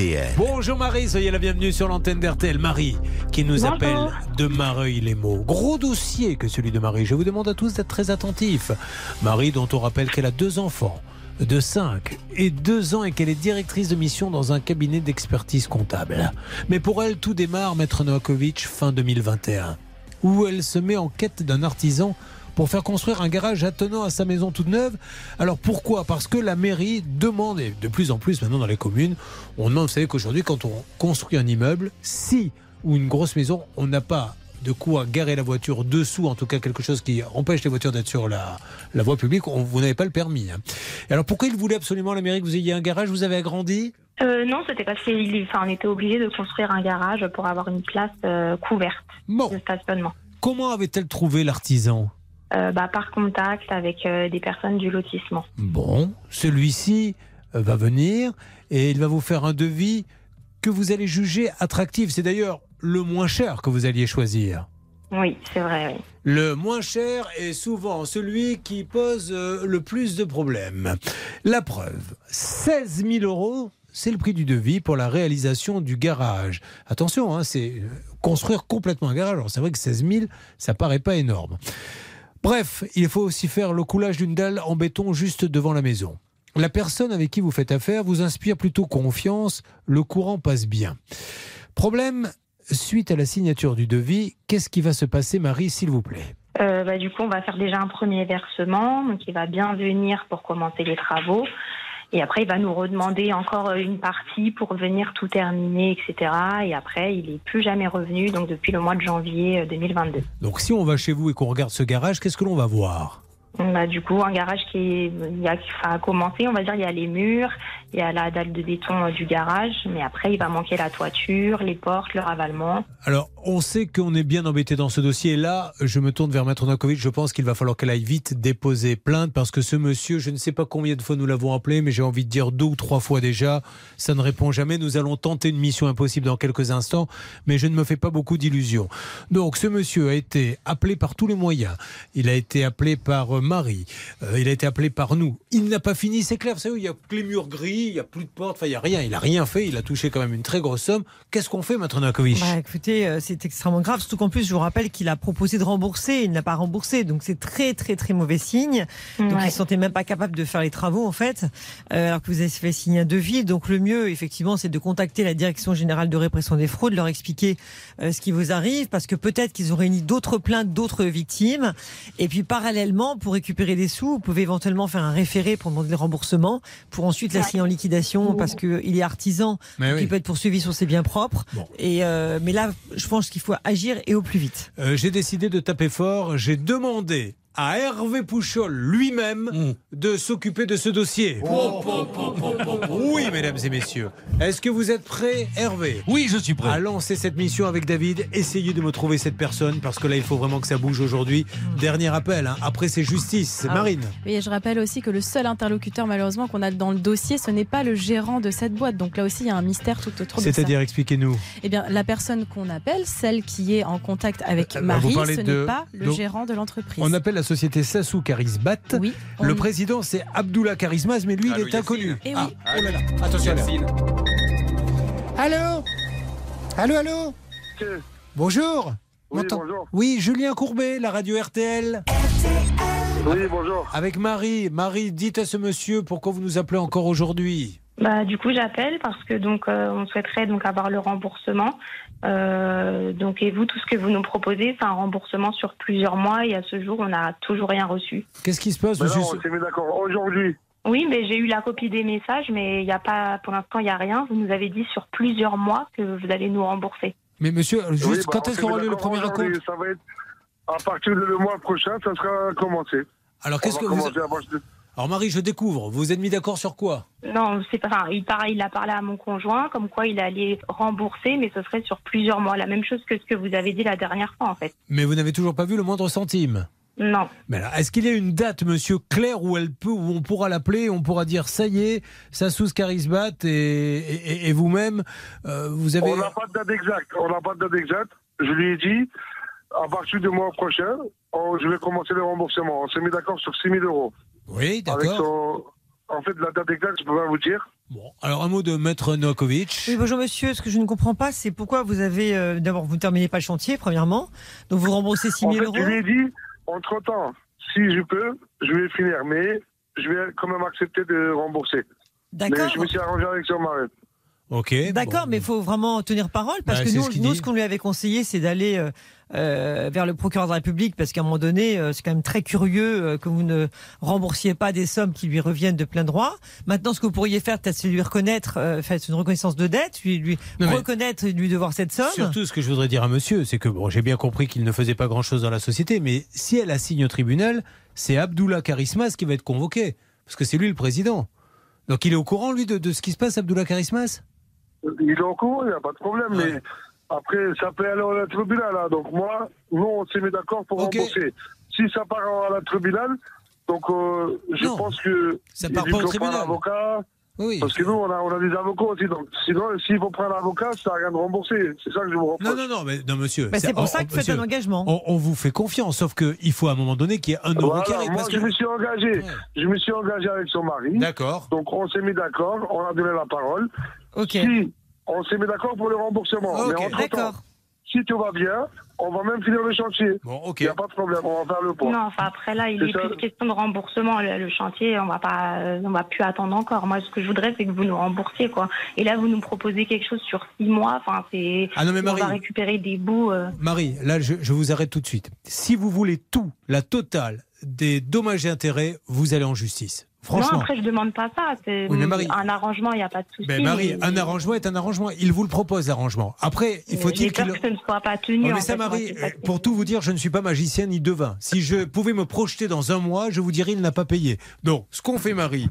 RTL. Bonjour Marie, soyez la bienvenue sur l'antenne d'RTL. Marie, qui nous Bonjour. appelle de Mareuil-les-Maux. Gros dossier que celui de Marie. Je vous demande à tous d'être très attentifs. Marie, dont on rappelle qu'elle a deux enfants de 5 et 2 ans et qu'elle est directrice de mission dans un cabinet d'expertise comptable. Mais pour elle, tout démarre, Maître Novakovic, fin 2021, où elle se met en quête d'un artisan pour faire construire un garage attenant à sa maison toute neuve. Alors pourquoi? Parce que la mairie demande, et de plus en plus maintenant dans les communes, on demande, vous savez qu'aujourd'hui quand on construit un immeuble, si ou une grosse maison, on n'a pas de quoi garer la voiture dessous, en tout cas quelque chose qui empêche les voitures d'être sur la, la voie publique, on- vous n'avez pas le permis. hein. Alors pourquoi il voulait absolument la mairie que vous ayez un garage? Vous avez agrandi? Euh, non, c'était parce qu'on enfin, était obligé de construire un garage pour avoir une place euh, couverte Bon, de stationnement. comment avait-elle trouvé l'artisan? Euh, bah, par contact avec euh, des personnes du lotissement. Bon, celui-ci euh, va venir et il va vous faire un devis que vous allez juger attractif. C'est d'ailleurs le moins cher que vous alliez choisir. Oui, c'est vrai. oui. Le moins cher est souvent celui qui pose le plus de problèmes. La preuve, 16 000 euros, c'est le prix du devis pour la réalisation du garage. Attention, hein, c'est construire complètement un garage. Alors c'est vrai que 16 000, ça paraît pas énorme. Bref, il faut aussi faire le coulage d'une dalle en béton juste devant la maison. La personne avec qui vous faites affaire vous inspire plutôt confiance, le courant passe bien. Problème, suite à la signature du devis, qu'est-ce qui va se passer, Marie, s'il vous plaît? Euh, bah, du coup, on va faire déjà un premier versement. Donc, il va bien venir pour commencer les travaux. Et après, il va nous redemander encore euh, une partie pour venir tout terminer, etc. Et après, il n'est plus jamais revenu, donc depuis le mois de janvier euh, 2022. Donc si on va chez vous et qu'on regarde ce garage, qu'est-ce que l'on va voir? A du coup un garage qui il a, commencé, on va dire, il y a les murs, il y a la dalle de béton euh, du garage, mais après il va manquer la toiture, les portes, le ravalement. Alors, on sait qu'on est bien embêté dans ce dossier. Là, je me tourne vers Maître Novakovic. Je pense qu'il va falloir qu'elle aille vite déposer plainte parce que ce monsieur, je ne sais pas combien de fois nous l'avons appelé, mais j'ai envie de dire deux ou trois fois déjà, ça ne répond jamais. Nous allons tenter une mission impossible dans quelques instants, mais je ne me fais pas beaucoup d'illusions. Donc, ce monsieur a été appelé par tous les moyens. Il a été appelé par euh, Marie. Euh, il a été appelé par nous. Il n'a pas fini, c'est clair. Vous savez, il y a que les murs gris, il n'y a plus de porte, enfin, il n'y a rien. Il n'a rien fait. Il a touché quand même une très grosse somme. Qu'est-ce qu'on fait, Maître Novakovic Bah, écoutez, euh, c'est extrêmement grave, surtout qu'en plus, je vous rappelle qu'il a proposé de rembourser, il n'a pas remboursé, donc c'est très très très mauvais signe. Donc Ouais. il ne se sentait même pas capable de faire les travaux en fait, euh, alors que vous avez fait signer un devis. Donc le mieux, effectivement, c'est de contacter la Direction générale de répression des fraudes, leur expliquer euh, ce qui vous arrive, parce que peut-être qu'ils ont réuni d'autres plaintes, d'autres victimes. Et puis parallèlement, pour récupérer des sous, vous pouvez éventuellement faire un référé pour demander le remboursement, pour ensuite la Ouais. signer en liquidation, parce qu'il est artisan, Mais oui. il peut être poursuivi sur ses biens propres. Bon. Et euh, mais là, je pense qu'il faut agir et au plus vite. Euh, j'ai décidé de taper fort. J'ai demandé à Hervé Pouchol lui-même Mm. de s'occuper de ce dossier. Oui, mesdames et messieurs. Est-ce que vous êtes prêts, Hervé? Oui, je suis prêt. à lancer cette mission avec David, essayez de me trouver cette personne parce que là il faut vraiment que ça bouge aujourd'hui. Dernier appel, hein. après c'est justice, c'est Ah. Marine. Oui, et je rappelle aussi que le seul interlocuteur malheureusement qu'on a dans le dossier, ce n'est pas le gérant de cette boîte. Donc là aussi, il y a un mystère tout autour. C'est-à-dire, expliquez-nous. Eh bien, la personne qu'on appelle, celle qui est en contact avec Euh, Marie, ce de- n'est pas le donc, gérant de l'entreprise. On appelle la société Sassou Karisbat. Oui. Le président c'est Abdullah Karismaz, mais lui Allô, il est inconnu. Eh oui. Ah, oh là là, attention. Allô Allô, allô Bonjour Oui, bonjour. Oui, Julien Courbet, la radio RTL. Oui, bonjour. Avec Marie. Marie, dites à ce monsieur pourquoi vous nous appelez encore aujourd'hui. Bah, du coup, j'appelle parce que donc euh, on souhaiterait donc avoir le remboursement. Euh, donc et vous, tout ce que vous nous proposez, c'est un remboursement sur plusieurs mois et à ce jour, on n'a toujours rien reçu. Qu'est-ce qui se passe, monsieur non, on s'est mis d'accord aujourd'hui. Oui, mais j'ai eu la copie des messages, mais il y a pas, pour l'instant, il n'y a rien. Vous nous avez dit sur plusieurs mois que vous allez nous rembourser. Mais monsieur, juste Oui, bah, quand est-ce mis lieu le premier raconte Ça va être à partir du mois prochain, ça sera commencé. Alors On qu'est-ce va que vous Alors Marie, je découvre. Vous vous êtes mis d'accord sur quoi? Non, c'est pas. Enfin, il, pareil, il a parlé à mon conjoint, comme quoi il allait rembourser, mais ce serait sur plusieurs mois. La même chose que ce que vous avez dit la dernière fois, en fait. Mais vous n'avez toujours pas vu le moindre centime. Non. Mais alors, est-ce qu'il y a une date, monsieur, claire où elle peut, où on pourra l'appeler, on pourra dire ça y est, Sassous Karisbat et, et, et vous-même, euh, vous avez. On n'a pas de date exacte. On n'a pas de date exacte. Je lui ai dit, à partir du mois prochain, on- je vais commencer le remboursement. On s'est mis d'accord sur 6 000 euros. Oui, d'accord. En fait, la date exacte, je peux pas vous dire. Bon, alors un mot de Maître Novakovic. Oui, bonjour monsieur. Ce que je ne comprends pas, c'est pourquoi vous avez. euh, D'abord, vous ne terminez pas le chantier, premièrement. Donc vous remboursez 6 En 000 fait, euros. je lui ai dit, entre temps, si je peux, je vais finir, mais je vais quand même accepter de rembourser. Mais D'accord. je me suis arrangé avec son mari. Ok. D'accord, bon. mais il faut vraiment tenir parole parce Bah, que nous, ce qu'on lui avait conseillé, c'est d'aller euh, euh, vers le procureur de la République parce qu'à un moment donné, euh, c'est quand même très curieux euh, que vous ne remboursiez pas des sommes qui lui reviennent de plein droit. Maintenant, ce que vous pourriez faire, peut-être, c'est lui reconnaître, euh, faire une reconnaissance de dette, lui, lui Non, reconnaître et lui devoir cette somme. Surtout, ce que je voudrais dire à monsieur, c'est que bon, j'ai bien compris qu'il ne faisait pas grand-chose dans la société, mais si elle assigne au tribunal, c'est Abdullah Karismas qui va être convoqué, parce que c'est lui le président. Donc il est au courant, lui, de, de ce qui se passe, Abdullah Karismas Il est au courant, il n'y a pas de problème, Ouais. mais après, ça peut aller la tribunal. Là. Donc moi, nous, on s'est mis d'accord pour rembourser. Si ça part à la tribunal, donc euh, je Non, pense que... ça part pas au tribunal. un avocat, Oui, parce que nous, on a, on a des avocats aussi. Donc sinon, s'il faut prendre un avocat, ça n'a rien de rembourser. C'est ça que je vous reproche. Non, non, non, mais non, monsieur. Bah, c'est pour on- ça que vous faites un engagement. on, on vous fait confiance, sauf qu'il faut à un moment donné qu'il y ait un euro Voilà, arrive. moi, parce je que- me suis engagé. Ouais. Je me suis engagé avec son mari. D'accord. Donc on s'est mis d'accord, on a donné la parole. Ok. Si on s'est mis d'accord pour le remboursement. Ok. Mais entre-temps, D'accord. si tout va bien, on va même finir le chantier. Bon, ok. Il n'y a pas de problème, on va faire le point. Non, enfin après là, il C'est est ça. plus question de remboursement. Le, le chantier, on va pas, euh, on va plus attendre encore. Moi, ce que je voudrais, c'est que vous nous remboursiez, quoi. Et là, vous nous proposez quelque chose sur six mois. Enfin, c'est, Ah non, mais on va Marie, récupérer des bouts. euh. Marie, là, je, je vous arrête tout de suite. Si vous voulez tout, la totale des dommages et intérêts, vous allez en justice. Franchement. Non, après, je demande pas ça. C'est Oui, Marie- un arrangement, il n'y a pas de souci. Ben Marie, mais- un arrangement est un arrangement. Il vous le propose, l'arrangement. Après, il faut-il qu'il... que ce ne soit pas tenu. En mais ça, fait, Marie, pour tout vous dire, je ne suis pas magicien ni devin. Si je pouvais me projeter dans un mois, je vous dirais il n'a pas payé. Donc, ce qu'on fait, Marie,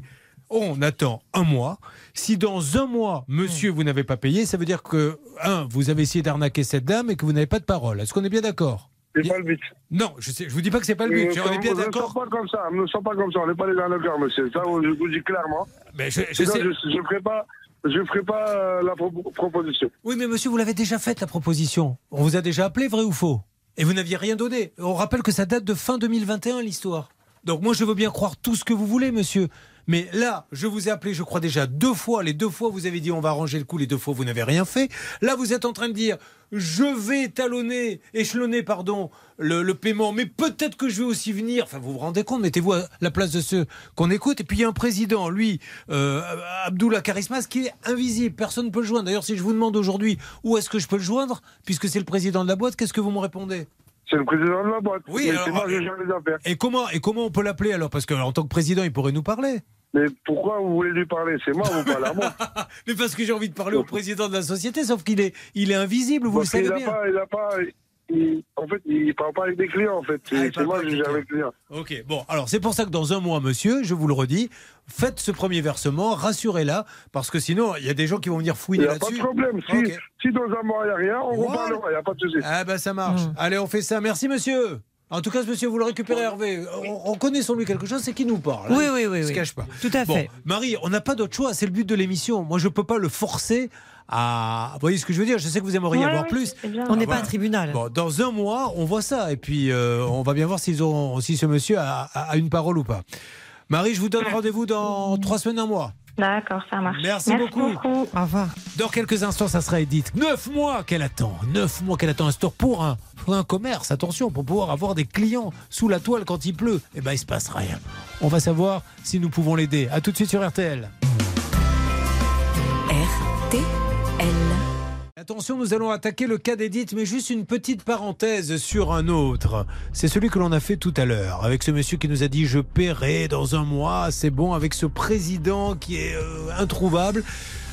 on attend un mois. Si dans un mois, monsieur, vous n'avez pas payé, ça veut dire que, un, vous avez essayé d'arnaquer cette dame et que vous n'avez pas de parole. Est-ce qu'on est bien d'accord? C'est pas le but. Non, je ne vous dis pas que c'est pas le but. Nous Je- on est bien nous ne d'accord. sommes pas comme ça, nous ne sommes pas comme ça, on n'est pas les arnaqueurs, monsieur. Ça, je vous dis clairement. Mais je, je Sinon, sais. je ferai pas, je ferai pas euh, la pro- proposition. Oui, mais monsieur, vous l'avez déjà faite, la proposition. On vous a déjà appelé, vrai ou faux? Et vous n'aviez rien donné. On rappelle que ça date de fin 2021, l'histoire. Donc moi, je veux bien croire tout ce que vous voulez, monsieur. Mais là, je vous ai appelé, je crois déjà deux fois. Les deux fois, vous avez dit on va arranger le coup. Les deux fois, vous n'avez rien fait. Là, vous êtes en train de dire je vais talonner, échelonner, pardon, le, le paiement. Mais peut-être que je vais aussi venir. Enfin, vous vous rendez compte Mettez-vous à la place de ceux qu'on écoute. Et puis il y a un président, lui, euh, Abdullah Karismas, qui est invisible. Personne ne peut le joindre. D'ailleurs, si je vous demande aujourd'hui où est-ce que je peux le joindre, puisque c'est le président de la boîte, qu'est-ce que vous me répondez? C'est le président de la boîte. Oui, alors, moi euh, gère les affaires. et comment, et comment on peut l'appeler alors? Parce qu'en tant que président, il pourrait nous parler. Mais pourquoi vous voulez lui parler? C'est moi, vous parlez à moi. Mais parce que j'ai envie de parler au président de la société, sauf qu'il est, il est invisible, vous Parce le savez a bien. pas, il a pas, il- en fait, il parle pas avec des clients, en fait. Ah, il C'est moi qui avec gère les clients. Ok, bon, alors c'est pour ça que dans un mois, monsieur, je vous le redis, faites ce premier versement, rassurez-la, parce que sinon, il y a des gens qui vont venir Il fouiner n'y a pas de là-dessus. problème. Si, si dans un mois, il n'y a rien, on Voilà. reparlera. Il n'y a pas de souci. Ah ben ça marche. Mm. Allez, on fait ça. Merci, monsieur. En tout cas, ce monsieur, vous le récupérez, Hervé. On, on connaît sur lui quelque chose, c'est qu'il nous parle. hein. Oui, oui, oui. Il se oui. cache pas. Tout à Bon, fait. Marie, on n'a pas d'autre choix, c'est le but de l'émission. Moi, je peux pas le forcer à. Vous voyez ce que je veux dire Je sais que vous aimeriez Ouais, avoir ouais, plus. bien. On n'est Ah, pas voilà. un tribunal. Bon, dans un mois, on voit ça. Et puis, euh, on va bien voir s'ils ont, si ce monsieur a, a- a une parole ou pas. Marie, je vous donne rendez-vous dans trois semaines, un mois. D'accord, ça marche. Merci beaucoup. beaucoup. Au revoir. Dans quelques instants, ça sera Edith. Neuf mois qu'elle attend. Neuf mois qu'elle attend un store pour un, un commerce. Attention, pour pouvoir avoir des clients sous la toile quand il pleut. Eh ben, il se passe rien. On va savoir si nous pouvons l'aider. À tout de suite sur RTL. RTL. Attention, nous allons attaquer le cas d'Edith, mais juste une petite parenthèse sur un autre. C'est celui que l'on a fait tout à l'heure, avec ce monsieur qui nous a dit je paierai dans un mois, c'est bon, avec ce président qui est euh, introuvable.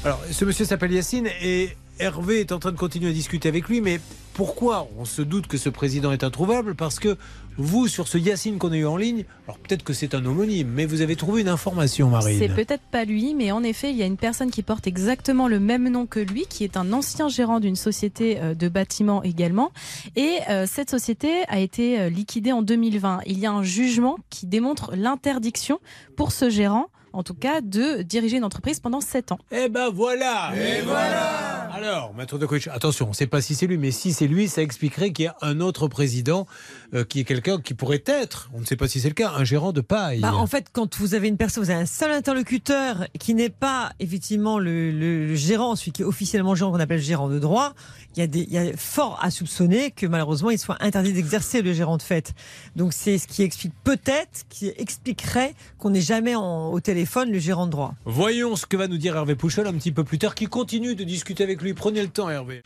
Alors, ce monsieur s'appelle Yacine et Hervé est en train de continuer à discuter avec lui, mais pourquoi on se doute que ce président est introuvable Parce que vous, sur ce Yacine qu'on a eu en ligne, alors peut-être que c'est un homonyme, mais vous avez trouvé une information, Marine. C'est peut-être pas lui, mais en effet, il y a une personne qui porte exactement le même nom que lui, qui est un ancien gérant d'une société euh, de bâtiments également. Et euh, cette société a été euh, liquidée en 2020. Il y a un jugement qui démontre l'interdiction pour ce gérant, en tout cas, de diriger une entreprise pendant 7 ans. Eh ben voilà Et voilà Alors, maître de coach, attention, on ne sait pas si c'est lui, mais si c'est lui, ça expliquerait qu'il y a un autre président euh, qui est quelqu'un qui pourrait être, on ne sait pas si c'est le cas, un gérant de paille. Bah, en fait, quand vous avez une personne, vous avez un seul interlocuteur qui n'est pas effectivement le, le- le gérant, celui qui est officiellement gérant, qu'on appelle gérant de droit, il y, a des, il y a fort à soupçonner que malheureusement il soit interdit d'exercer le gérant de fait. Donc c'est ce qui explique peut-être, qui expliquerait qu'on n'est jamais en- au téléphone le gérant de droit. Voyons ce que va nous dire Hervé Pouchol un petit peu plus tard, qui continue de discuter avec lui. Prenez le temps, Hervé.